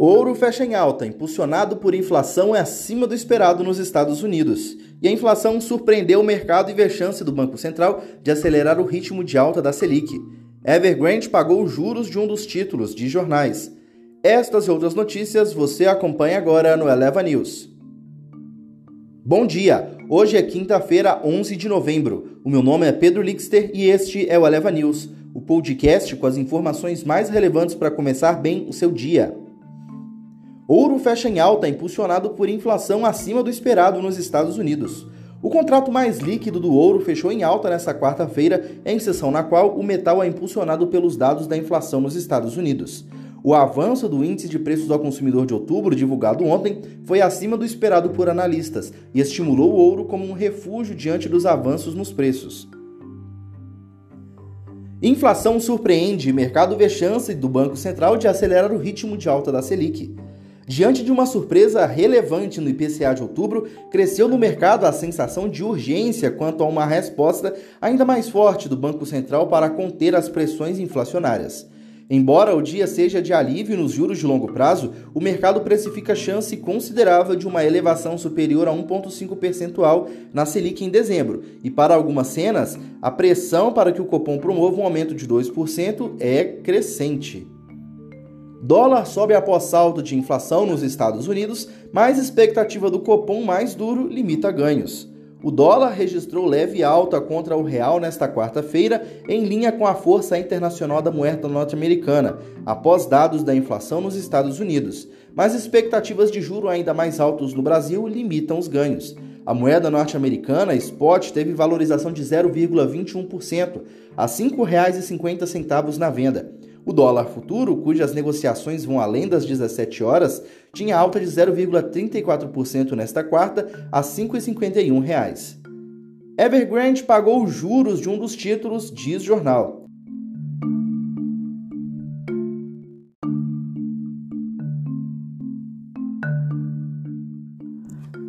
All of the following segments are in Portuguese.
Ouro fecha em alta, impulsionado por inflação é acima do esperado nos Estados Unidos. E a inflação surpreendeu o mercado e vê chance do Banco Central de acelerar o ritmo de alta da Selic. Evergrande pagou os juros de um dos títulos de jornais. Estas e outras notícias você acompanha agora no Eleva News. Bom dia! Hoje é quinta-feira, 11 de novembro. O meu nome é Pedro Lixter e este é o Eleva News, o podcast com as informações mais relevantes para começar bem o seu dia. Ouro fecha em alta, impulsionado por inflação acima do esperado nos Estados Unidos. O contrato mais líquido do ouro fechou em alta nesta quarta-feira, em sessão na qual o metal é impulsionado pelos dados da inflação nos Estados Unidos. O avanço do índice de preços ao consumidor de outubro, divulgado ontem, foi acima do esperado por analistas e estimulou o ouro como um refúgio diante dos avanços nos preços. Inflação surpreende, mercado vê chance do Banco Central de acelerar o ritmo de alta da Selic. Diante de uma surpresa relevante no IPCA de outubro, cresceu no mercado a sensação de urgência quanto a uma resposta ainda mais forte do Banco Central para conter as pressões inflacionárias. Embora o dia seja de alívio nos juros de longo prazo, o mercado precifica chance considerável de uma elevação superior a 1,5 percentual na Selic em dezembro, e para algumas cenas, a pressão para que o Copom promova um aumento de 2% é crescente. Dólar sobe após salto de inflação nos Estados Unidos, mas expectativa do Copom mais duro limita ganhos. O dólar registrou leve alta contra o real nesta quarta-feira, em linha com a força internacional da moeda norte-americana, após dados da inflação nos Estados Unidos. Mas expectativas de juro ainda mais altos no Brasil limitam os ganhos. A moeda norte-americana, spot, teve valorização de 0,21%, a R$ 5,50 na venda. O dólar futuro, cujas negociações vão além das 17 horas, tinha alta de 0,34% nesta quarta a R$ 5,51. Evergrande pagou os juros de um dos títulos, diz jornal.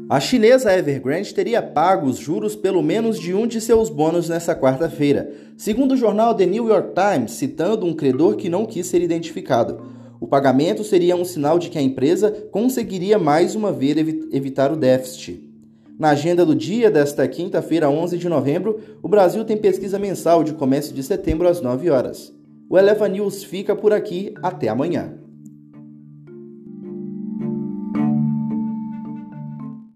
A chinesa Evergrande teria pago os juros pelo menos de um de seus bônus nesta quarta-feira, segundo o jornal The New York Times, citando um credor que não quis ser identificado. O pagamento seria um sinal de que a empresa conseguiria mais uma vez evitar o déficit. Na agenda do dia desta quinta-feira, 11 de novembro, o Brasil tem pesquisa mensal de comércio de setembro às 9 horas. O Eleva News fica por aqui. Até amanhã.